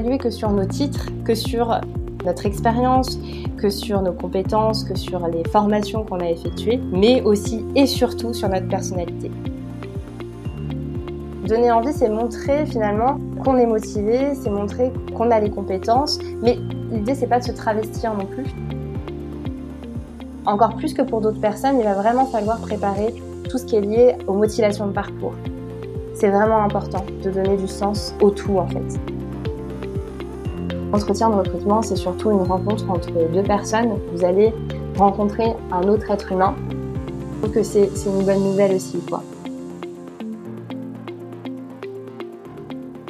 que sur nos titres, que sur notre expérience, que sur nos compétences, que sur les formations qu'on a effectuées, mais aussi et surtout sur notre personnalité. Donner envie, c'est montrer finalement qu'on est motivé, c'est montrer qu'on a les compétences, mais l'idée c'est pas de se travestir non plus. Encore plus que pour d'autres personnes, il va vraiment falloir préparer tout ce qui est lié aux motivations de parcours. C'est vraiment important de donner du sens au tout en fait. L'entretien de recrutement, c'est surtout une rencontre entre deux personnes. Vous allez rencontrer un autre être humain. Je trouve que c'est une bonne nouvelle aussi. Quoi.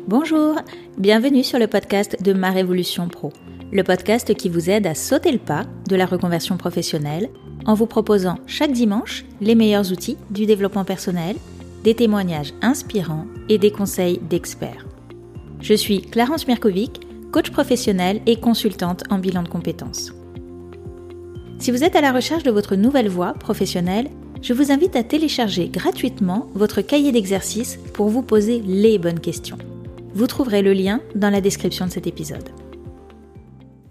Bonjour, bienvenue sur le podcast de Ma Révolution Pro, le podcast qui vous aide à sauter le pas de la reconversion professionnelle en vous proposant chaque dimanche les meilleurs outils du développement personnel, des témoignages inspirants et des conseils d'experts. Je suis Clarence Mirkovic, coach professionnel et consultante en bilan de compétences. Si vous êtes à la recherche de votre nouvelle voie professionnelle, je vous invite à télécharger gratuitement votre cahier d'exercice pour vous poser les bonnes questions. Vous trouverez le lien dans la description de cet épisode.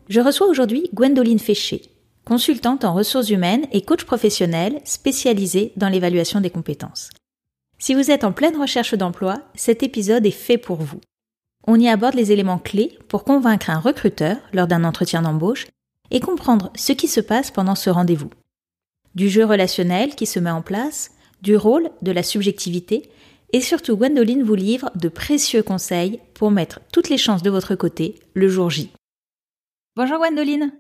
Je reçois aujourd'hui Gwendoline Féché, consultante en ressources humaines et coach professionnel spécialisée dans l'évaluation des compétences. Si vous êtes en pleine recherche d'emploi, cet épisode est fait pour vous. On y aborde les éléments clés pour convaincre un recruteur lors d'un entretien d'embauche et comprendre ce qui se passe pendant ce rendez-vous. Du jeu relationnel qui se met en place, du rôle, de la subjectivité, et surtout Gwendoline vous livre de précieux conseils pour mettre toutes les chances de votre côté le jour J. Bonjour Gwendoline.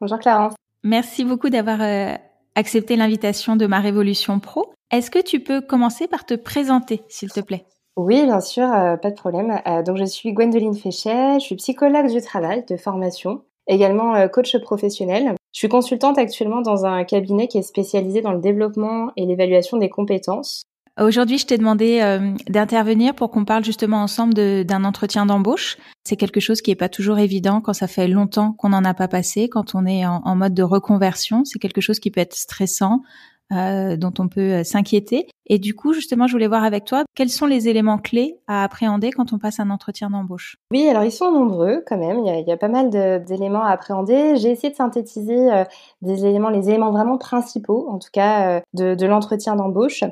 Bonjour Clarence. Merci beaucoup d'avoir euh, accepté l'invitation de ma Révolution Pro. Est-ce que tu peux commencer par te présenter, s'il te plaît? Oui, bien sûr, euh, pas de problème. Euh, donc, je suis Gwendoline Féchet, je suis psychologue du travail de formation, également euh, coach professionnel. Je suis consultante actuellement dans un cabinet qui est spécialisé dans le développement et l'évaluation des compétences. Aujourd'hui, je t'ai demandé d'intervenir pour qu'on parle justement ensemble d'un entretien d'embauche. C'est quelque chose qui n'est pas toujours évident quand ça fait longtemps qu'on n'en a pas passé, quand on est en mode de reconversion. C'est quelque chose qui peut être stressant, euh, dont on peut euh, s'inquiéter. Et du coup, justement, je voulais voir avec toi quels sont les éléments clés à appréhender quand on passe un entretien d'embauche? Oui, alors ils sont nombreux quand même. Il y a, pas mal d'éléments à appréhender. J'ai essayé de synthétiser euh, des éléments, les éléments vraiment principaux, en tout cas, de, de l'entretien d'embauche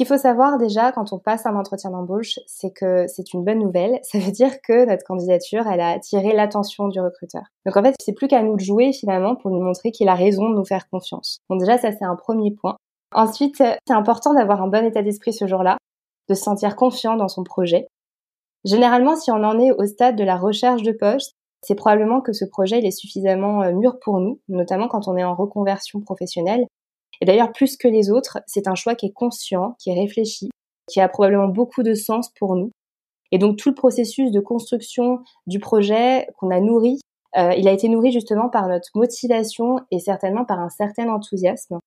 qu'il faut savoir déjà quand on passe un entretien d'embauche, c'est que c'est une bonne nouvelle. Ça veut dire que notre candidature, elle a attiré l'attention du recruteur. Donc en fait, c'est plus qu'à nous de jouer finalement pour lui montrer qu'il a raison de nous faire confiance. Donc déjà, ça c'est un premier point. Ensuite, c'est important d'avoir un bon état d'esprit ce jour-là, de se sentir confiant dans son projet. Généralement, si on en est au stade de la recherche de poste, c'est probablement que ce projet il est suffisamment euh, mûr pour nous, notamment quand on est en reconversion professionnelle et d'ailleurs, plus que les autres, c'est un choix qui est conscient, qui est réfléchi, qui a probablement beaucoup de sens pour nous. Et donc tout le processus de construction du projet qu'on a nourri, euh, il a été nourri justement par notre motivation et certainement par un certain enthousiasme.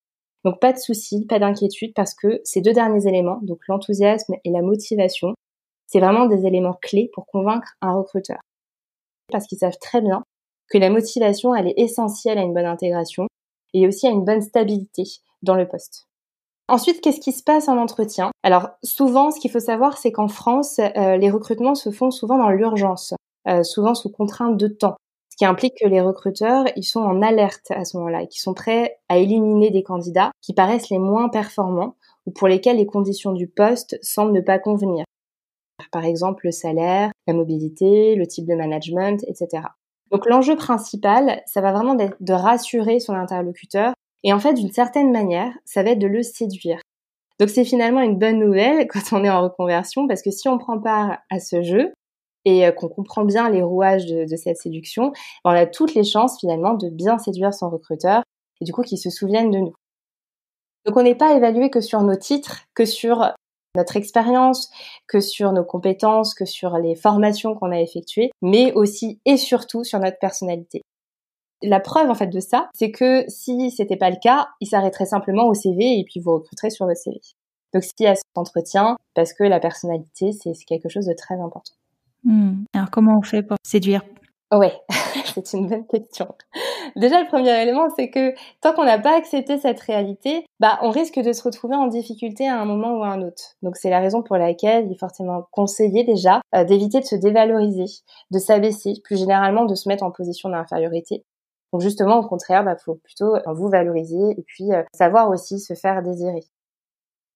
Donc pas de souci, pas d'inquiétude parce que ces deux derniers éléments, donc l'enthousiasme et la motivation, c'est vraiment des éléments clés pour convaincre un recruteur. Parce qu'ils savent très bien que la motivation, elle est essentielle à une bonne intégration et aussi à une bonne stabilité dans le poste. Ensuite, qu'est-ce qui se passe en entretien? Alors souvent, ce qu'il faut savoir, c'est qu'en France, euh, les recrutements se font souvent dans l'urgence, euh, souvent sous contrainte de temps, ce qui implique que les recruteurs, ils sont en alerte à ce moment-là et qui sont prêts à éliminer des candidats qui paraissent les moins performants ou pour lesquels les conditions du poste semblent ne pas convenir. Par exemple, le salaire, la mobilité, le type de management, etc. Donc l'enjeu principal, ça va vraiment être de rassurer son interlocuteur et en fait, d'une certaine manière, ça va être de le séduire. Donc c'est finalement une bonne nouvelle quand on est en reconversion parce que si on prend part à ce jeu et euh, qu'on comprend bien les rouages de, cette séduction, on a toutes les chances finalement de bien séduire son recruteur et du coup qu'il se souvienne de nous. Donc on n'est pas évalué que sur nos titres, que sur notre expérience, que sur nos compétences, que sur les formations qu'on a effectuées, mais aussi et surtout sur notre personnalité. La preuve en fait de ça, c'est que si c'était pas le cas, il s'arrêterait simplement au CV et puis vous recruterez sur votre CV. Donc s'il y a cet entretien, parce que la personnalité, c'est quelque chose de très important. Hmm. Alors comment on fait pour séduire? Ouais, c'est une bonne question. Déjà, le premier élément, c'est que tant qu'on n'a pas accepté cette réalité, bah, on risque de se retrouver en difficulté à un moment ou à un autre. Donc, c'est la raison pour laquelle il est fortement conseillé déjà euh, d'éviter de se dévaloriser, de s'abaisser, plus généralement de se mettre en position d'infériorité. Donc, justement, au contraire, bah, faut plutôt vous valoriser et puis euh, savoir aussi se faire désirer.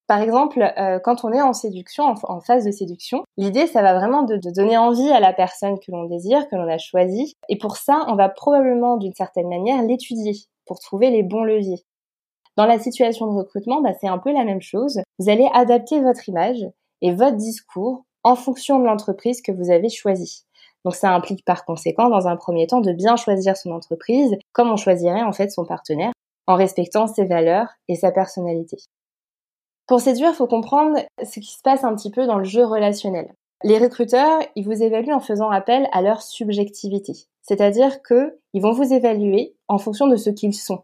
Par exemple, euh, quand on est en séduction, en, phase de séduction, l'idée, ça va vraiment de, donner envie à la personne que l'on désire, que l'on a choisie. Et pour ça, on va probablement, d'une certaine manière, l'étudier pour trouver les bons leviers. Dans la situation de recrutement, bah, c'est un peu la même chose. Vous allez adapter votre image et votre discours en fonction de l'entreprise que vous avez choisie. Donc ça implique par conséquent, dans un premier temps, de bien choisir son entreprise, comme on choisirait en fait son partenaire, en respectant ses valeurs et sa personnalité. Pour séduire, il faut comprendre ce qui se passe un petit peu dans le jeu relationnel. Les recruteurs, ils vous évaluent en faisant appel à leur subjectivité. C'est-à-dire qu'ils vont vous évaluer en fonction de ce qu'ils sont.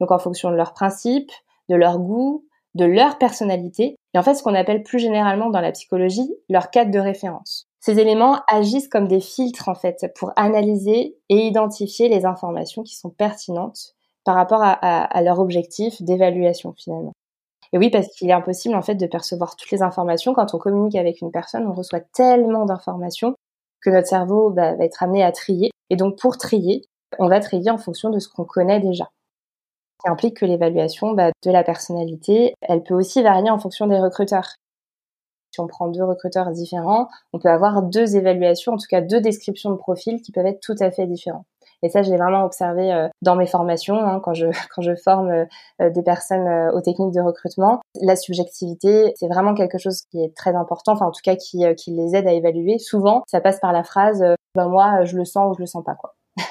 Donc en fonction de leurs principes, de leur goût, de leur personnalité, et en fait ce qu'on appelle plus généralement dans la psychologie leur cadre de référence. Ces éléments agissent comme des filtres en fait pour analyser et identifier les informations qui sont pertinentes par rapport à leur objectif d'évaluation finalement. Et oui, parce qu'il est impossible en fait de percevoir toutes les informations. Quand on communique avec une personne, on reçoit tellement d'informations que notre cerveau bah, va être amené à trier. Et donc pour trier, on va trier en fonction de ce qu'on connaît déjà. Qui implique que l'évaluation bah, de la personnalité, elle peut aussi varier en fonction des recruteurs. Si on prend deux recruteurs différents, on peut avoir deux évaluations, en tout cas deux descriptions de profil qui peuvent être tout à fait différents. Et ça, je l'ai vraiment observé euh, dans mes formations, hein, quand je quand je forme euh, euh, des personnes aux techniques de recrutement. La subjectivité, c'est vraiment quelque chose qui est très important, enfin en tout cas qui, qui les aide à évaluer. Souvent, ça passe par la phrase ben moi, je le sens ou je le sens pas quoi.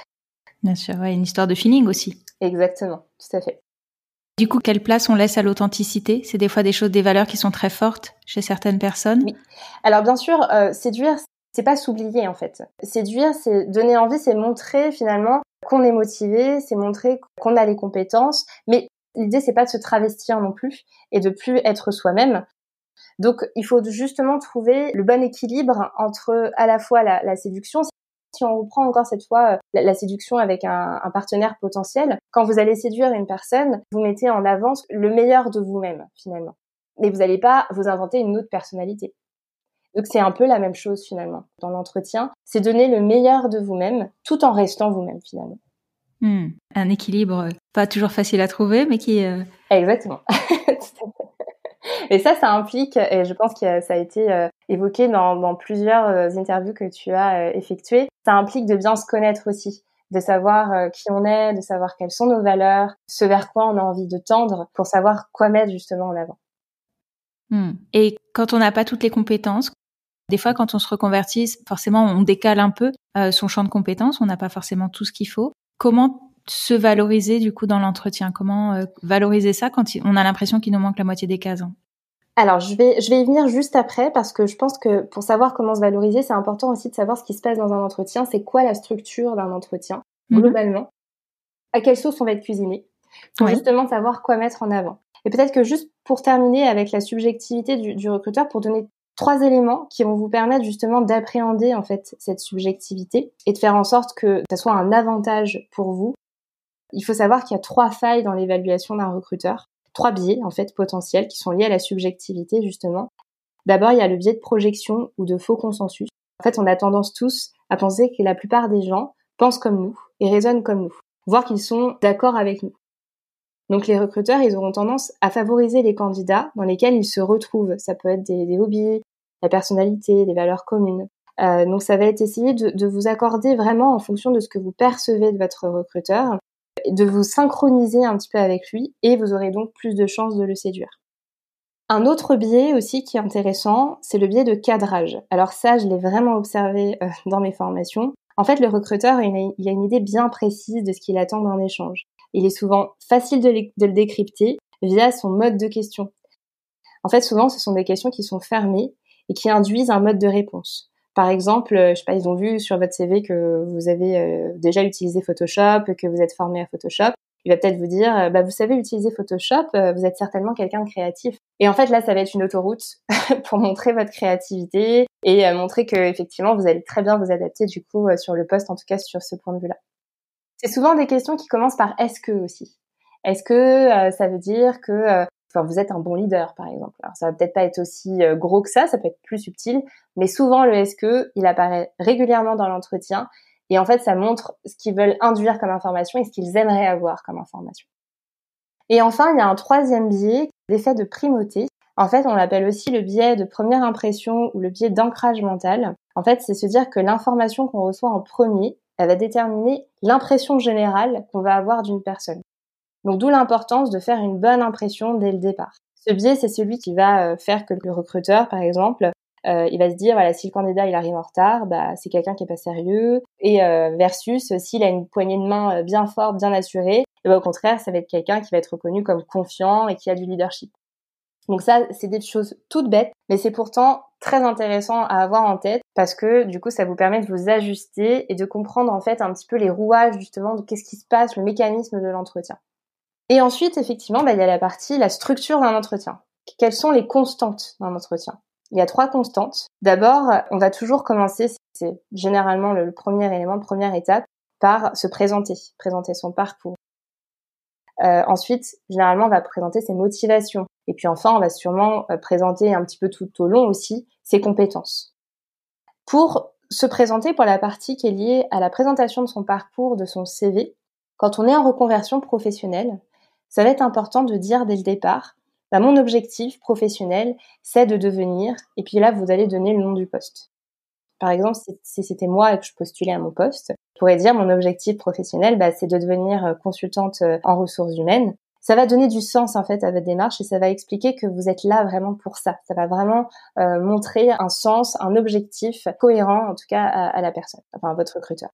Bien sûr, ouais, une histoire de feeling aussi. Exactement, tout à fait. Du coup, quelle place on laisse à l'authenticité? C'est des fois des choses, des valeurs qui sont très fortes chez certaines personnes? Oui. Alors bien sûr, séduire, c'est pas s'oublier en fait. Séduire, c'est donner envie, c'est montrer finalement qu'on est motivé, c'est montrer qu'on a les compétences, mais l'idée c'est pas de se travestir non plus et de plus être soi-même. Donc il faut justement trouver le bon équilibre entre à la fois la, séduction, si on reprend encore cette fois la, séduction avec un, un, partenaire potentiel, quand vous allez séduire une personne, vous mettez en avance le meilleur de vous-même finalement. Mais vous n'allez pas vous inventer une autre personnalité. Donc c'est un peu la même chose finalement dans l'entretien. C'est donner le meilleur de vous-même tout en restant vous-même finalement. Hmm. Un équilibre pas toujours facile à trouver, mais qui... Euh... Exactement. et ça, ça implique, et je pense que ça a été euh, évoqué dans, dans plusieurs euh, interviews que tu as euh, effectuées, ça implique de bien se connaître aussi, de savoir qui on est, de savoir quelles sont nos valeurs, ce vers quoi on a envie de tendre, pour savoir quoi mettre justement en avant. Hmm. Et quand on n'a pas toutes les compétences, des fois, quand on se reconvertit, forcément, on décale un peu euh, son champ de compétences. On n'a pas forcément tout ce qu'il faut. Comment se valoriser du coup dans l'entretien? Comment euh, valoriser ça quand on a l'impression qu'il nous manque la moitié des cases alors, je vais, je vais y venir juste après parce que je pense que pour savoir comment se valoriser, c'est important aussi de savoir ce qui se passe dans un entretien. C'est quoi la structure d'un entretien, mhm. globalement? À quelle sauce on va être cuisiné? Pour justement savoir quoi mettre en avant. Et peut-être que juste pour terminer avec la subjectivité du, du recruteur, pour donner trois éléments qui vont vous permettre justement d'appréhender en fait cette subjectivité et de faire en sorte que ça soit un avantage pour vous. Il faut savoir qu'il y a trois failles dans l'évaluation d'un recruteur, trois biais en fait potentiels qui sont liés à la subjectivité justement. D'abord, il y a le biais de projection ou de faux consensus. En fait, on a tendance tous à penser que la plupart des gens pensent comme nous et raisonnent comme nous, voire qu'ils sont d'accord avec nous. Donc les recruteurs, ils auront tendance à favoriser les candidats dans lesquels ils se retrouvent. Ça peut être des, hobbies, la personnalité, des valeurs communes. Euh, donc ça va être essayer de, vous accorder vraiment en fonction de ce que vous percevez de votre recruteur, de vous synchroniser un petit peu avec lui et vous aurez donc plus de chances de le séduire. Un autre biais aussi qui est intéressant, c'est le biais de cadrage. Alors ça, je l'ai vraiment observé euh, dans mes formations. En fait, le recruteur, il a une idée bien précise de ce qu'il attend d'un échange. Il est souvent facile de, le décrypter via son mode de question. En fait, souvent, ce sont des questions qui sont fermées et qui induisent un mode de réponse. Par exemple, je sais pas, ils ont vu sur votre CV que vous avez euh, déjà utilisé Photoshop, que vous êtes formé à Photoshop, il va peut-être vous dire, bah, vous savez utiliser Photoshop, vous êtes certainement quelqu'un de créatif. Et en fait, là, ça va être une autoroute pour montrer votre créativité et montrer que effectivement, vous allez très bien vous adapter du coup sur le poste, en tout cas sur ce point de vue-là. C'est souvent des questions qui commencent par est-ce que aussi. Est-ce que ça veut dire que enfin, vous êtes un bon leader, par exemple. Alors, ça va peut-être pas être aussi gros que ça, ça peut être plus subtil, mais souvent le est-ce que, il apparaît régulièrement dans l'entretien et en fait, ça montre ce qu'ils veulent induire comme information et ce qu'ils aimeraient avoir comme information. Et enfin, il y a un troisième biais, l'effet de primauté. En fait, on l'appelle aussi le biais de première impression ou le biais d'ancrage mental. En fait, c'est se dire que l'information qu'on reçoit en premier, elle va déterminer l'impression générale qu'on va avoir d'une personne. Donc d'où l'importance de faire une bonne impression dès le départ. Ce biais, c'est celui qui va euh, faire que le recruteur, par exemple, euh, il va se dire voilà si le candidat il arrive en retard, bah c'est quelqu'un qui est pas sérieux et euh, versus s'il a une poignée de main bien forte, bien assurée, et bah, au contraire ça va être quelqu'un qui va être reconnu comme confiant et qui a du leadership. Donc ça c'est des choses toutes bêtes, mais c'est pourtant très intéressant à avoir en tête parce que du coup ça vous permet de vous ajuster et de comprendre en fait un petit peu les rouages justement de qu'est-ce qui se passe, le mécanisme de l'entretien. Et ensuite effectivement bah, il y a la partie la structure d'un entretien. Quelles sont les constantes d'un entretien? Il y a trois constantes. D'abord, on va toujours commencer, c'est généralement le premier élément, première étape, par se présenter, présenter son parcours. Euh, ensuite, généralement, on va présenter ses motivations. Et puis enfin, on va sûrement euh, présenter un petit peu tout au long aussi ses compétences. Pour se présenter pour la partie qui est liée à la présentation de son parcours, de son CV, quand on est en reconversion professionnelle, ça va être important de dire dès le départ bah, mon objectif professionnel, c'est de devenir, et puis là, vous allez donner le nom du poste. Par exemple, si c'était moi et que je postulais à mon poste, je pourrais dire mon objectif professionnel, bah, c'est de devenir euh, consultante euh, en ressources humaines. Ça va donner du sens en fait à votre démarche et ça va expliquer que vous êtes là vraiment pour ça. Ça va vraiment euh, montrer un sens, un objectif cohérent en tout cas à, la personne, enfin à votre recruteur.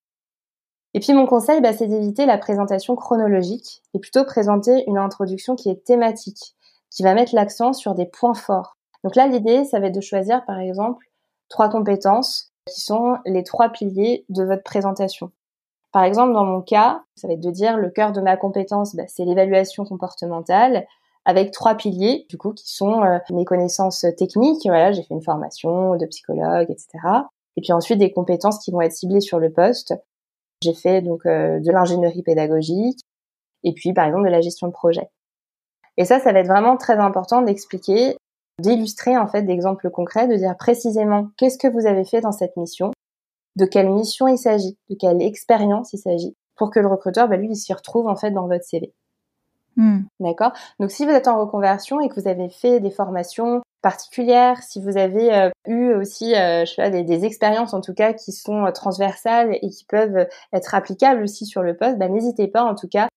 Et puis mon conseil, bah, c'est d'éviter la présentation chronologique et plutôt présenter une introduction qui est thématique qui va mettre l'accent sur des points forts. Donc là, l'idée, ça va être de choisir, par exemple, trois compétences qui sont les trois piliers de votre présentation. Par exemple, dans mon cas, ça va être de dire le cœur de ma compétence, bah, c'est l'évaluation comportementale, avec trois piliers, du coup, qui sont euh, mes connaissances techniques. Voilà, j'ai fait une formation de psychologue, etc. Et puis ensuite des compétences qui vont être ciblées sur le poste. J'ai fait donc euh, de l'ingénierie pédagogique, et puis par exemple de la gestion de projet. Et ça, ça va être vraiment très important d'expliquer, d'illustrer en fait d'exemples concrets, de dire précisément qu'est-ce que vous avez fait dans cette mission, de quelle mission il s'agit, de quelle expérience il s'agit, pour que le recruteur, bah, lui, il s'y retrouve en fait dans votre CV. Hmm. D'accord? Donc si vous êtes en reconversion et que vous avez fait des formations particulières, si vous avez euh, eu aussi euh, je sais pas, des, des, expériences en tout cas qui sont euh, transversales et qui peuvent être applicables aussi sur le poste, bah, n'hésitez pas en tout cas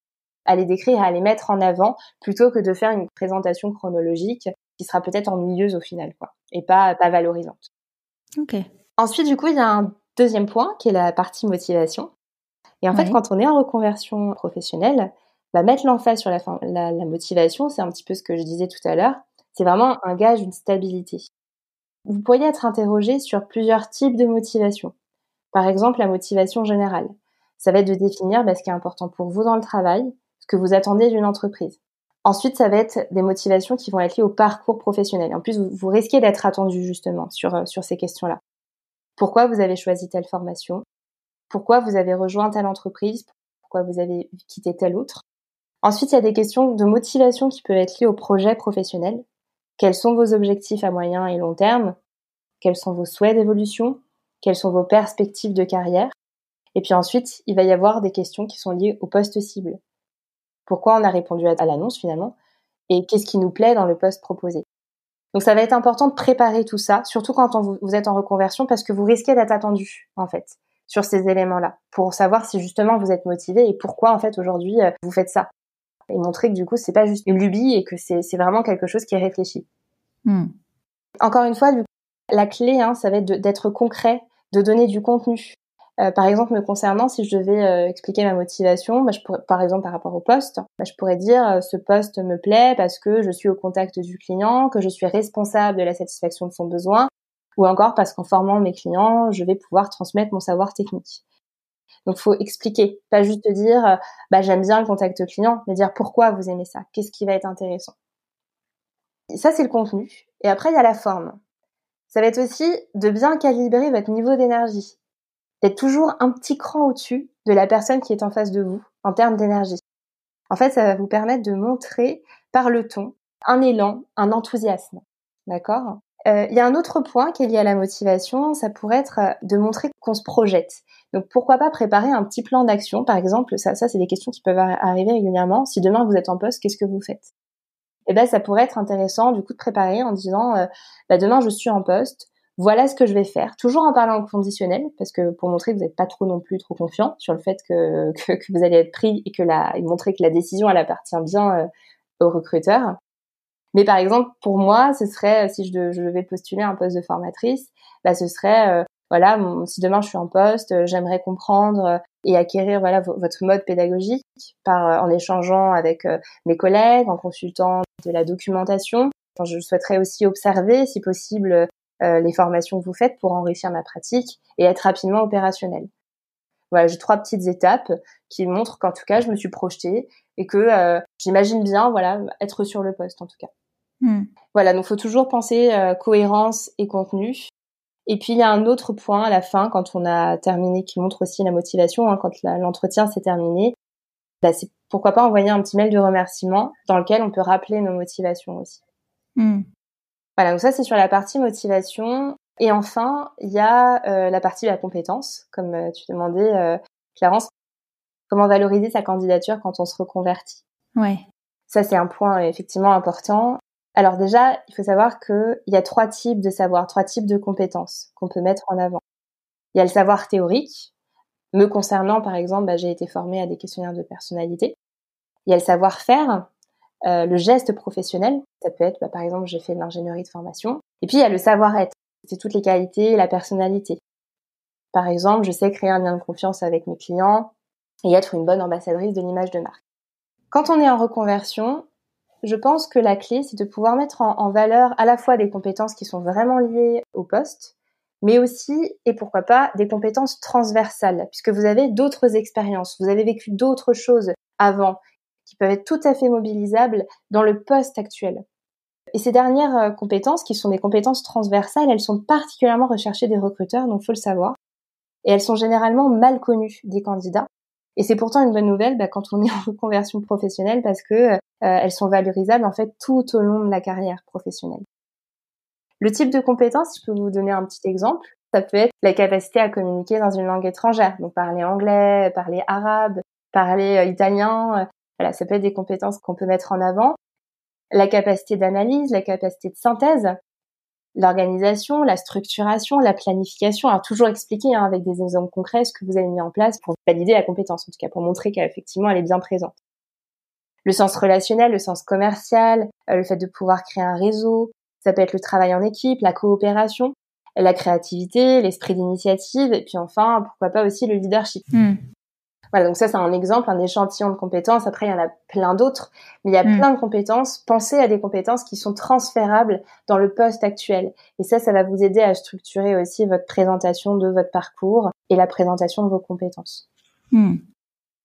à les décrire, à les mettre en avant, plutôt que de faire une présentation chronologique qui sera peut-être ennuyeuse au final, quoi, et pas, pas valorisante. Ok. Ensuite, du coup, il y a un deuxième point qui est la partie motivation. Et en fait, quand on est en reconversion professionnelle, bah, mettre l'emphase sur la, la, la motivation, c'est un petit peu ce que je disais tout à l'heure, c'est vraiment un gage d'une stabilité. Vous pourriez être interrogé sur plusieurs types de motivation. Par exemple, la motivation générale. Ça va être de définir bah, ce qui est important pour vous dans le travail, ce que vous attendez d'une entreprise. Ensuite, ça va être des motivations qui vont être liées au parcours professionnel. En plus, vous, risquez d'être attendu justement sur, euh, sur ces questions-là. Pourquoi vous avez choisi telle formation? Pourquoi vous avez rejoint telle entreprise? Pourquoi vous avez quitté telle autre? Ensuite, il y a des questions de motivation qui peuvent être liées au projet professionnel. Quels sont vos objectifs à moyen et long terme? Quels sont vos souhaits d'évolution? Quelles sont vos perspectives de carrière? Et puis ensuite, il va y avoir des questions qui sont liées au poste cible. Pourquoi on a répondu à, l'annonce finalement, et qu'est-ce qui nous plaît dans le poste proposé? Donc ça va être important de préparer tout ça, surtout quand vous, êtes en reconversion, parce que vous risquez d'être attendu en fait sur ces éléments-là, pour savoir si justement vous êtes motivé et pourquoi en fait aujourd'hui euh, vous faites ça, et montrer que du coup c'est pas juste une lubie et que c'est vraiment quelque chose qui est réfléchi. Hmm. Encore une fois, la clé, hein, ça va être d'être concret, de donner du contenu. Euh, par exemple, me concernant, si je devais euh, expliquer ma motivation, bah, par exemple par rapport au poste, bah, je pourrais dire euh, ce poste me plaît parce que je suis au contact du client, que je suis responsable de la satisfaction de son besoin, ou encore parce qu'en formant mes clients, je vais pouvoir transmettre mon savoir technique. Donc, faut expliquer, pas juste dire, bah, j'aime bien le contact client, mais dire pourquoi vous aimez ça, qu'est-ce qui va être intéressant. ça, c'est le contenu. Et après, il y a la forme. Ça va être aussi de bien calibrer votre niveau d'énergie, d'être toujours un petit cran au-dessus de la personne qui est en face de vous en termes d'énergie. En fait, ça va vous permettre de montrer par le ton un élan, un enthousiasme. D'accord? Euh, Il y a un autre point qui est lié à la motivation, ça pourrait être euh, de montrer qu'on se projette. Donc pourquoi pas préparer un petit plan d'action, par exemple, ça, ça c'est des questions qui peuvent arriver régulièrement. Si demain vous êtes en poste, qu'est-ce que vous faites? Eh ben ça pourrait être intéressant du coup de préparer en disant, euh, bah, demain je suis en poste, voilà ce que je vais faire, toujours en parlant au conditionnel, parce que pour montrer que vous n'êtes pas trop non plus trop confiant sur le fait que, que, vous allez être pris et que la, et montrer que la décision elle appartient bien au recruteur. Mais par exemple, pour moi, ce serait, si je, je devais postuler un poste de formatrice, bah, ce serait, euh, voilà, si demain je suis en poste, euh, j'aimerais comprendre euh, et acquérir voilà votre mode pédagogique par en échangeant avec mes collègues, en consultant de la documentation. je souhaiterais aussi observer, si possible, les formations que vous faites pour enrichir ma pratique et être rapidement opérationnel. Voilà, j'ai trois petites étapes qui montrent qu'en tout cas, je me suis projetée et que j'imagine bien, voilà, être sur le poste en tout cas. Hmm. Voilà, donc faut toujours penser euh, cohérence et contenu. Et puis il y a un autre point à la fin, quand on a terminé, qui montre aussi la motivation, hein, quand l'entretien s'est terminé, bah, c'est pourquoi pas envoyer un petit mail de remerciement dans lequel on peut rappeler nos motivations aussi. Hmm. Voilà, donc ça c'est sur la partie motivation. Et enfin, il y a euh, la partie de la compétence, comme euh, tu demandais, Clarence, comment valoriser sa candidature quand on se reconvertit? Ouais. Ça c'est un point effectivement important. Alors déjà, il faut savoir qu'il y a trois types de savoir, trois types de compétences qu'on peut mettre en avant. Il y a le savoir théorique. Me concernant, par exemple, bah, j'ai été formée à des questionnaires de personnalité. Il y a le savoir-faire, euh, le geste professionnel. Ça peut être, bah, par exemple, j'ai fait de l'ingénierie de formation. Et puis, il y a le savoir-être. C'est toutes les qualités, la personnalité. Par exemple, je sais créer un lien de confiance avec mes clients et être une bonne ambassadrice de l'image de marque. Quand on est en reconversion, je pense que la clé, c'est de pouvoir mettre en, valeur à la fois des compétences qui sont vraiment liées au poste, mais aussi, et pourquoi pas, des compétences transversales, puisque vous avez d'autres expériences, vous avez vécu d'autres choses avant, qui peuvent être tout à fait mobilisables dans le poste actuel. Et ces dernières euh, compétences, qui sont des compétences transversales, elles sont particulièrement recherchées des recruteurs, donc faut le savoir. Et elles sont généralement mal connues des candidats. Et c'est pourtant une bonne nouvelle bah, quand on est en reconversion professionnelle parce que euh, elles sont valorisables en fait tout au long de la carrière professionnelle. Le type de compétence, je peux vous donner un petit exemple. Ça peut être la capacité à communiquer dans une langue étrangère, donc parler anglais, parler arabe, parler euh, italien. Ça peut être des compétences qu'on peut mettre en avant. La capacité d'analyse, la capacité de synthèse, l'organisation, la structuration, la planification, à toujours expliquer hein, avec des exemples concrets ce que vous avez mis en place pour valider la compétence, en tout cas pour montrer qu'effectivement elle est bien présente. Le sens relationnel, le sens commercial, euh, le fait de pouvoir créer un réseau, ça peut être le travail en équipe, la coopération, la créativité, l'esprit d'initiative, et puis enfin, pourquoi pas aussi le leadership. Hmm. Voilà, donc ça c'est un exemple, un échantillon de compétences. Après, il y en a plein d'autres, mais il y a mm. plein de compétences. Pensez à des compétences qui sont transférables dans le poste actuel. Et ça, ça va vous aider à structurer aussi votre présentation de votre parcours et la présentation de vos compétences. Mm.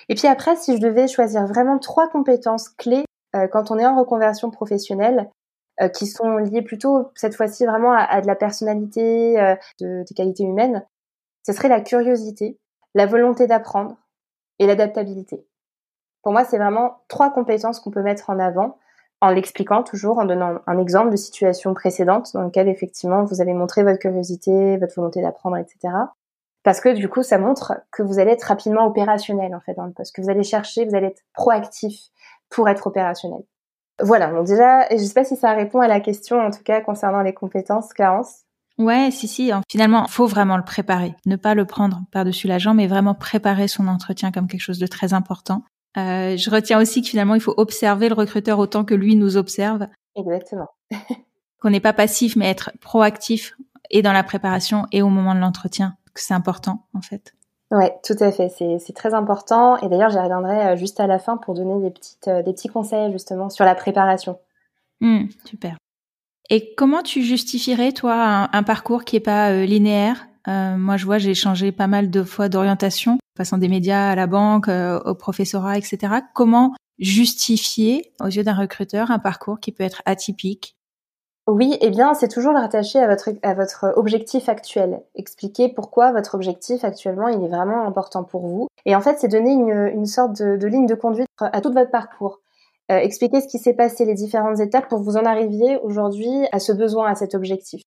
Et puis après, si je devais choisir vraiment trois compétences clés euh, quand on est en reconversion professionnelle, euh, qui sont liées plutôt cette fois-ci vraiment à, de la personnalité, euh, de, des qualités humaines, ce serait la curiosité, la volonté d'apprendre et l'adaptabilité. Pour moi, c'est vraiment trois compétences qu'on peut mettre en avant en l'expliquant toujours, en donnant un exemple de situation précédente dans lequel effectivement vous avez montré votre curiosité, votre volonté d'apprendre, etc. Parce que du coup, ça montre que vous allez être rapidement opérationnel en fait dans le poste, que vous allez chercher, vous allez être proactif pour être opérationnel. Voilà, donc déjà, je ne sais pas si ça répond à la question en tout cas concernant les compétences, Clarence. Ouais, si, si. Finalement, faut vraiment le préparer. Ne pas le prendre par-dessus la jambe, mais vraiment préparer son entretien comme quelque chose de très important. Euh, je retiens aussi que finalement, il faut observer le recruteur autant que lui nous observe. Exactement. Qu'on n'est pas passif, mais être proactif et dans la préparation et au moment de l'entretien. C'est important, en fait. Ouais, tout à fait. C'est très important. Et d'ailleurs, j'y reviendrai euh, juste à la fin pour donner des petites, euh, des petits conseils justement sur la préparation. Mmh, super. Et comment tu justifierais, toi, un, parcours qui est pas euh, linéaire? Euh, Moi, je vois, j'ai changé pas mal de fois d'orientation. passant des médias à la banque, au professorat, etc. Comment justifier aux yeux d'un recruteur un parcours qui peut être atypique? Oui, eh bien, c'est toujours le rattacher à votre, objectif actuel. Expliquer pourquoi votre objectif actuellement, il est vraiment important pour vous. Et en fait, c'est donner une, une sorte de, de, ligne de conduite à tout votre parcours. Euh, expliquer ce qui s'est passé, les différentes étapes pour vous en arriver aujourd'hui à ce besoin, à cet objectif.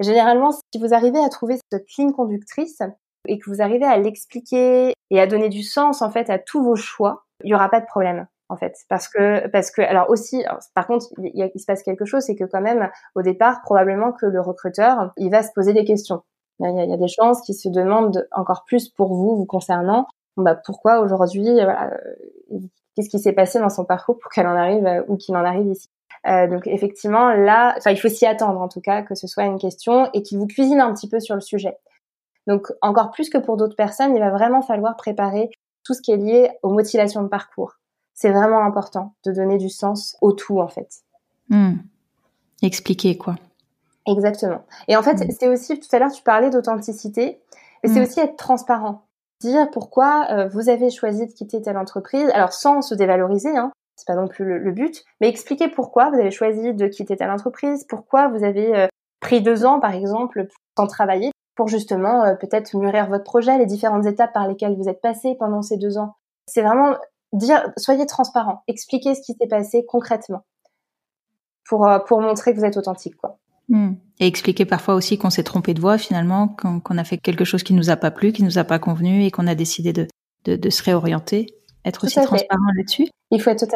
Généralement, si vous arrivez à trouver cette ligne conductrice et que vous arrivez à l'expliquer et à donner du sens en fait à tous vos choix, il n'y aura pas de problème en fait. Parce que parce que alors aussi par contre il, se passe quelque chose c'est que quand même au départ probablement que le recruteur il va se poser des questions. Il y a, il y a des chances qu'il se demande encore plus pour vous vous concernant. Bah pourquoi aujourd'hui voilà, euh, qu'est-ce qui s'est passé dans son parcours pour qu'elle en arrive euh, ou qu'il en arrive ici euh, donc effectivement là enfin il faut s'y attendre en tout cas que ce soit une question et qu'il vous cuisine un petit peu sur le sujet donc encore plus que pour d'autres personnes il va vraiment falloir préparer tout ce qui est lié aux motivations de parcours c'est vraiment important de donner du sens au tout en fait. Hmm. Expliquer quoi. Exactement. Et en fait, hmm. c'est aussi tout à l'heure tu parlais d'authenticité, mais c'est hmm. aussi être transparent. Dire pourquoi euh, vous avez choisi de quitter telle entreprise, alors sans se dévaloriser, hein, c'est pas non plus le, but, mais expliquer pourquoi vous avez choisi de quitter telle entreprise, pourquoi vous avez euh, pris deux ans par exemple sans travailler pour justement euh, peut-être mûrir votre projet, les différentes étapes par lesquelles vous êtes passé pendant ces deux ans. C'est vraiment dire, soyez transparent, expliquez ce qui s'est passé concrètement pour, euh, pour montrer que vous êtes authentique, quoi. Hmm. Et expliquer parfois aussi qu'on s'est trompé de voie finalement, qu'on a fait quelque chose qui nous a pas plu, qui nous a pas convenu et qu'on a décidé de, de, de, se réorienter. Être aussi transparent là-dessus. Il faut être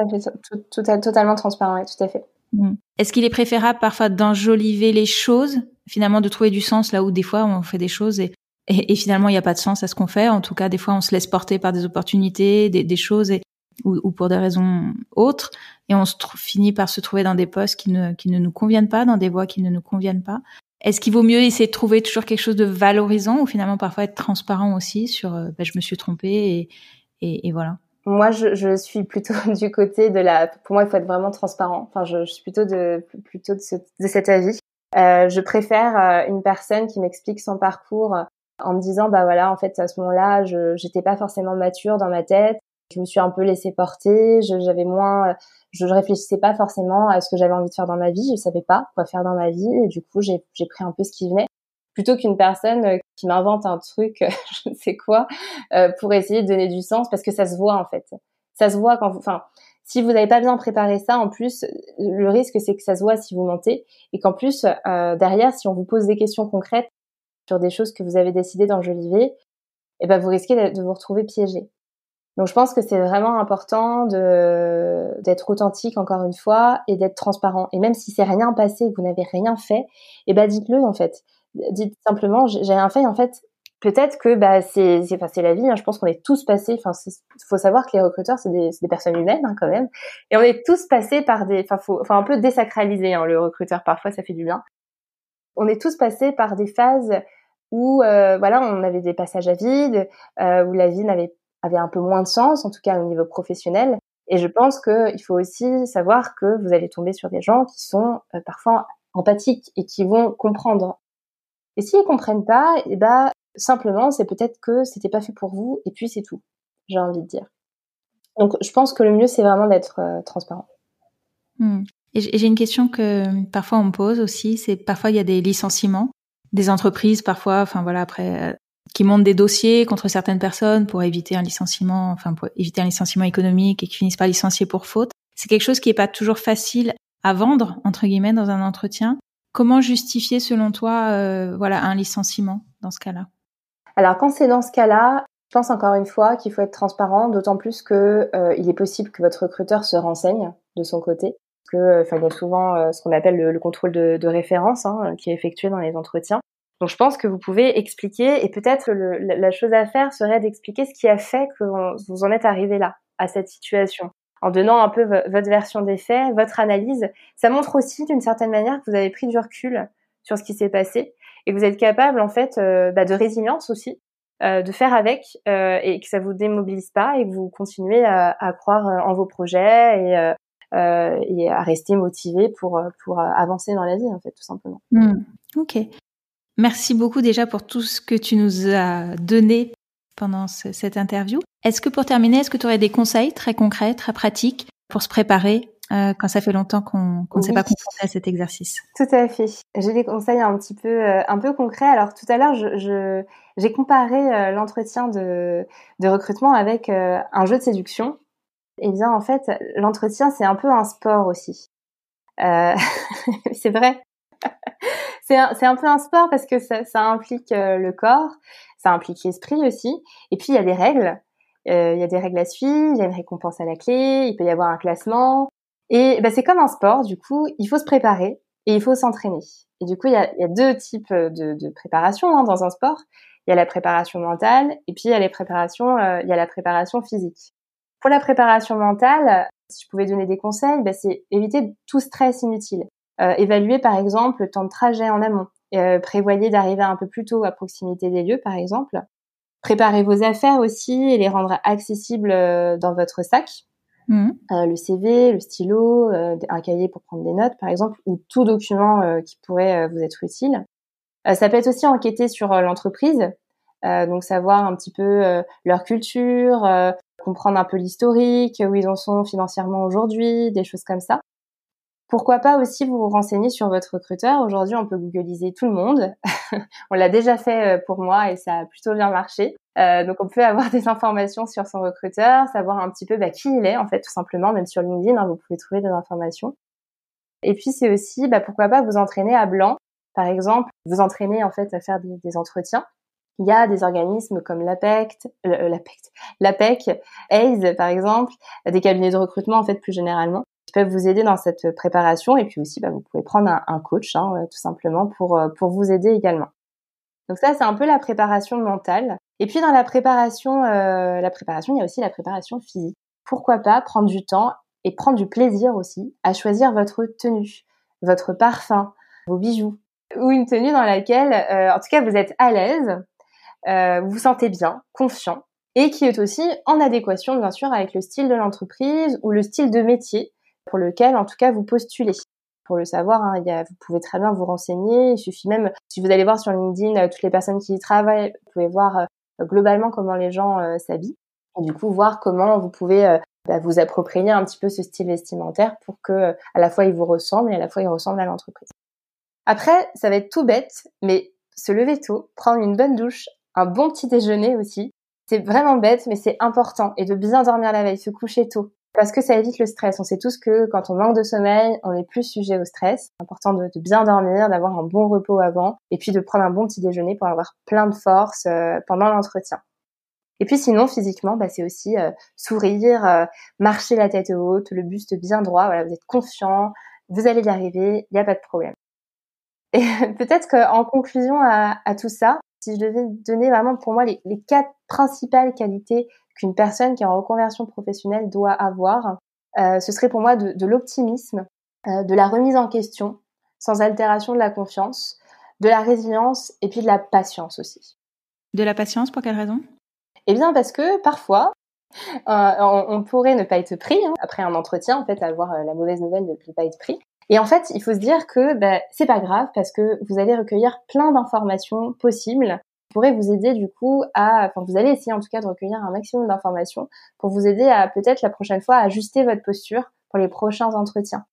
totalement transparent, tout à fait. Hmm. Est-ce qu'il est préférable parfois d'enjoliver les choses, finalement de trouver du sens là où des fois on fait des choses et, et, finalement il n'y a pas de sens à ce qu'on fait? En tout cas, des fois on se laisse porter par des opportunités, des, des choses et, ou, ou, pour des raisons autres, et on se finit par se trouver dans des postes qui ne, qui ne nous conviennent pas, dans des voies qui ne nous conviennent pas. Est-ce qu'il vaut mieux essayer de trouver toujours quelque chose de valorisant ou finalement parfois être transparent aussi sur euh, bah, je me suis trompée et, et, et voilà moi, je, je, suis plutôt du côté de la. Pour moi, il faut être vraiment transparent. Enfin, je, je suis plutôt de plutôt de, ce, de cet avis. Euh, je préfère euh, une personne qui m'explique son parcours en me disant bah voilà, en fait, à ce moment-là, je j'étais pas forcément mature dans ma tête je me suis un peu laissée porter, j'avais moins, je, je réfléchissais pas forcément à ce que j'avais envie de faire dans ma vie, je savais pas quoi faire dans ma vie et du coup j'ai pris un peu ce qui venait plutôt qu'une personne euh, qui m'invente un truc, je ne sais quoi, euh, pour essayer de donner du sens parce que ça se voit en fait, ça se voit quand vous, enfin si vous n'avez pas bien préparé ça, en plus, le risque c'est que ça se voit si vous mentez et qu'en plus euh, derrière, si on vous pose des questions concrètes sur des choses que vous avez décidé d'enjoliver, eh ben vous risquez de vous retrouver piégé. Donc je pense que c'est vraiment important de d'être authentique encore une fois et d'être transparent. Et même si c'est rien passé, vous n'avez rien fait, eh ben dites-le en fait. Dites simplement j'ai rien fait. En fait, peut-être que bah c'est c'est la vie. Hein. Je pense qu'on est tous passés. Enfin, faut savoir que les recruteurs c'est des, des personnes humaines hein, quand même. Et on est tous passés par des. Enfin, faut enfin un peu désacraliser hein, le recruteur. Parfois, ça fait du bien. On est tous passés par des phases où euh, voilà on avait des passages à vide, euh, où la vie n'avait avait un peu moins de sens, en tout cas au niveau professionnel. Et je pense qu'il faut aussi savoir que vous allez tomber sur des gens qui sont euh, parfois empathiques et qui vont comprendre. Et s'ils comprennent pas, et eh ben simplement c'est peut-être que c'était pas fait pour vous et puis c'est tout. J'ai envie de dire. Donc je pense que le mieux c'est vraiment d'être euh, transparent. Hmm. Et j'ai une question que parfois on me pose aussi, c'est parfois il y a des licenciements, des entreprises parfois, enfin voilà après qui montent des dossiers contre certaines personnes pour éviter un licenciement, enfin pour éviter un licenciement économique et qui finissent par licencier pour faute. C'est quelque chose qui est pas toujours facile à vendre entre guillemets dans un entretien. Comment justifier selon toi, euh, voilà, un licenciement dans ce cas-là? Alors quand c'est dans ce cas-là, je pense encore une fois qu'il faut être transparent, d'autant plus que euh, il est possible que votre recruteur se renseigne de son côté, que enfin il y a souvent euh, ce qu'on appelle le, contrôle de, de référence hein, qui est effectué dans les entretiens. Donc je pense que vous pouvez expliquer et peut-être la chose à faire serait d'expliquer ce qui a fait que vous en êtes arrivé là, à cette situation. En donnant un peu votre version des faits, votre analyse, ça montre aussi d'une certaine manière que vous avez pris du recul sur ce qui s'est passé et que vous êtes capable en fait euh, bah, de résilience aussi, euh, de faire avec euh, et que ça vous démobilise pas et que vous continuez à, à croire en vos projets et, et à rester motivé pour pour avancer dans la vie en fait tout simplement. Mmh. Ok. Merci beaucoup déjà pour tout ce que tu nous as donné pendant cette interview. Est-ce que pour terminer, est-ce que tu aurais des conseils très concrets, très pratiques pour se préparer euh, quand ça fait longtemps qu'on ne s'est pas confronté à cet exercice? Tout à fait. J'ai des conseils un petit peu, euh, un peu concrets. Alors tout à l'heure, je, j'ai comparé euh, l'entretien de, de recrutement avec un jeu de séduction. Eh bien, en fait, l'entretien, c'est un peu un sport aussi. c'est vrai. C'est un, un, peu un sport parce que ça, ça implique le corps, ça implique l'esprit aussi. Et puis, il y a des règles. Il y a des règles à suivre, il y a une récompense à la clé, il peut y avoir un classement, et bah, c'est comme un sport, du coup, il faut se préparer et il faut s'entraîner. Et du coup, il y a, y a deux types de, de préparation hein, dans un sport. Il y a la préparation mentale et puis il y a les préparations, euh, il y a la préparation physique. Pour la préparation mentale, si je pouvais donner des conseils, bah, c'est éviter tout stress inutile. Euh, évaluer par exemple le temps de trajet en amont. Euh, prévoyez d'arriver un peu plus tôt à proximité des lieux, par exemple. Préparez vos affaires aussi et les rendre accessibles euh, dans votre sac. Mmh. Euh, le CV, le stylo, euh, un cahier pour prendre des notes, par exemple, ou tout document euh, qui pourrait vous être utile. ça peut être aussi enquêter sur l'entreprise, donc savoir un petit peu leur culture, comprendre un peu l'historique, où ils en sont financièrement aujourd'hui, des choses comme ça. Pourquoi pas aussi vous renseigner sur votre recruteur. Aujourd'hui, on peut googliser tout le monde. on l'a déjà fait euh, pour moi et ça a plutôt bien marché. Euh, donc, on peut avoir des informations sur son recruteur, savoir un petit peu bah, qui il est, en fait, tout simplement. Même sur LinkedIn, hein, vous pouvez trouver des informations. Et puis, c'est aussi, bah, pourquoi pas vous entraîner à blanc. Par exemple, vous entraîner en fait à faire des, entretiens. Il y a des organismes comme l'APEC, euh, l'APEC, l'APEC, AISE par exemple, des cabinets de recrutement en fait plus généralement, peuvent vous aider dans cette préparation. Et puis aussi, bah, vous pouvez prendre un, coach, hein, euh, tout simplement, pour, euh, pour vous aider également. Donc ça, c'est un peu la préparation mentale. Et puis dans la préparation, euh, la préparation, il y a aussi la préparation physique. Pourquoi pas prendre du temps et prendre du plaisir aussi à choisir votre tenue, votre parfum, vos bijoux, ou une tenue dans laquelle, en tout cas, vous êtes à l'aise, vous vous sentez bien, confiant, et qui est aussi en adéquation, bien sûr, avec le style de l'entreprise ou le style de métier pour lequel, en tout cas, vous postulez. Pour le savoir, hein, vous pouvez très bien vous renseigner. Il suffit même, si vous allez voir sur LinkedIn euh, toutes les personnes qui y travaillent, vous pouvez voir euh, globalement comment les gens euh, s'habillent. Et du coup, voir comment vous pouvez bah, vous approprier un petit peu ce style vestimentaire pour que à la fois il vous ressemble et à la fois il ressemble à l'entreprise. Après, ça va être tout bête, mais se lever tôt, prendre une bonne douche, un bon petit déjeuner aussi. C'est vraiment bête, mais c'est important. Et de bien dormir la veille, se coucher tôt parce que ça évite le stress. On sait tous que quand on manque de sommeil, on est plus sujet au stress. C'est important de, bien dormir, d'avoir un bon repos avant, et puis de prendre un bon petit déjeuner pour avoir plein de force euh, pendant l'entretien. Et puis sinon, physiquement, bah, c'est aussi euh, sourire, euh, marcher la tête haute, le buste bien droit. Voilà, vous êtes confiant, vous allez y arriver, il n'y a pas de problème. Et peut-être qu'en conclusion à, tout ça, si je devais donner vraiment pour moi les quatre principales qualités qu'une personne qui est en reconversion professionnelle doit avoir, euh, ce serait pour moi de, l'optimisme, euh, de la remise en question, sans altération de la confiance, de la résilience et puis de la patience aussi. De la patience, pour quelle raison? Eh bien parce que parfois, euh, on, pourrait ne pas être pris hein, après un entretien, en fait, avoir la mauvaise nouvelle de ne pas être pris. Et en fait, il faut se dire que bah, c'est pas grave parce que vous allez recueillir plein d'informations possibles pourrait vous aider du coup à, enfin vous allez essayer en tout cas de recueillir un maximum d'informations pour vous aider à peut-être la prochaine fois à ajuster votre posture pour les prochains entretiens.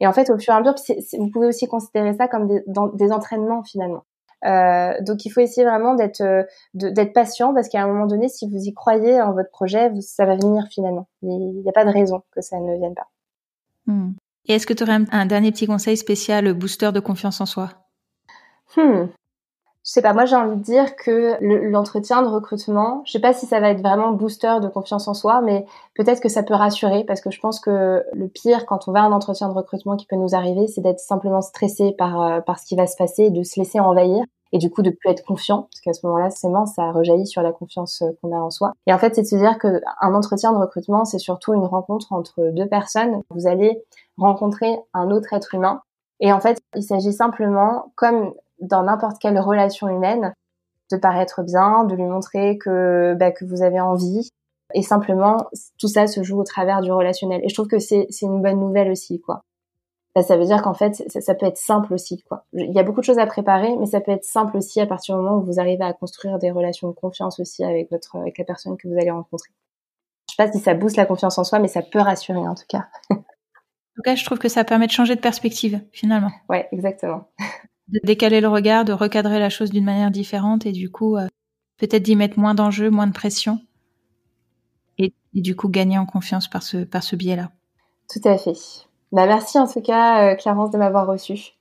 Et en fait, au fur et à mesure, vous pouvez aussi considérer ça comme des, des entraînements finalement. Euh, donc il faut essayer vraiment d'être euh, d'être patient parce qu'à un moment donné, si vous y croyez en votre projet, ça va venir finalement. Il n'y a pas de raison que ça ne vienne pas. Hmm. Et est-ce que tu aurais un, un, dernier petit conseil spécial booster de confiance en soi? Hmm je sais pas, moi j'ai envie de dire que l'entretien de recrutement, je sais pas si ça va être vraiment booster de confiance en soi, mais peut-être que ça peut rassurer parce que je pense que le pire quand on va à un entretien de recrutement qui peut nous arriver, c'est d'être simplement stressé par, euh, par ce qui va se passer de se laisser envahir et du coup de plus être confiant parce qu'à ce moment-là, c'est ça rejaillit sur la confiance euh, qu'on a en soi. Et en fait, c'est de se dire que un entretien de recrutement, c'est surtout une rencontre entre deux personnes. Vous allez rencontrer un autre être humain et en fait, il s'agit simplement, comme dans n'importe quelle relation humaine, de paraître bien, de lui montrer que, bah, que vous avez envie. Et simplement, tout ça se joue au travers du relationnel. Et je trouve que c'est une bonne nouvelle aussi, quoi. bah, ça veut dire qu'en fait, ça, peut être simple aussi. Quoi. Il y a beaucoup de choses à préparer, mais ça peut être simple aussi à partir du moment où vous arrivez à construire des relations de confiance aussi avec votre, avec la personne que vous allez rencontrer. Je sais pas si ça booste la confiance en soi, mais ça peut rassurer en tout cas. en tout cas, je trouve que ça permet de changer de perspective finalement. Ouais, exactement. De décaler le regard, de recadrer la chose d'une manière différente et du coup, euh, peut-être d'y mettre moins d'enjeux, moins de pression et, et, du coup gagner en confiance par ce, par ce biais-là. Tout à fait. Bah, merci en tout cas, euh, Clarence, de m'avoir reçu.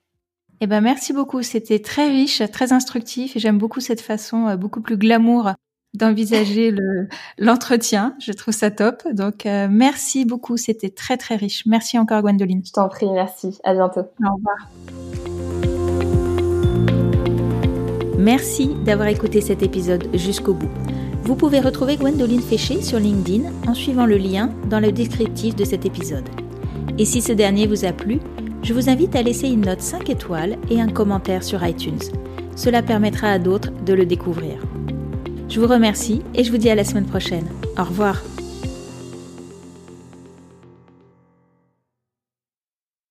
Eh ben, merci beaucoup. C'était très riche, très instructif et j'aime beaucoup cette façon euh, beaucoup plus glamour d'envisager le, l'entretien. Je trouve ça top. Donc, euh, merci beaucoup. C'était très, très riche. Merci encore, Gwendoline. Je t'en prie. Merci. À bientôt. Au revoir. Merci d'avoir écouté cet épisode jusqu'au bout. Vous pouvez retrouver Gwendoline Féché sur LinkedIn en suivant le lien dans le descriptif de cet épisode. Et si ce dernier vous a plu, je vous invite à laisser une note 5 étoiles et un commentaire sur iTunes. Cela permettra à d'autres de le découvrir. Je vous remercie et je vous dis à la semaine prochaine. Au revoir.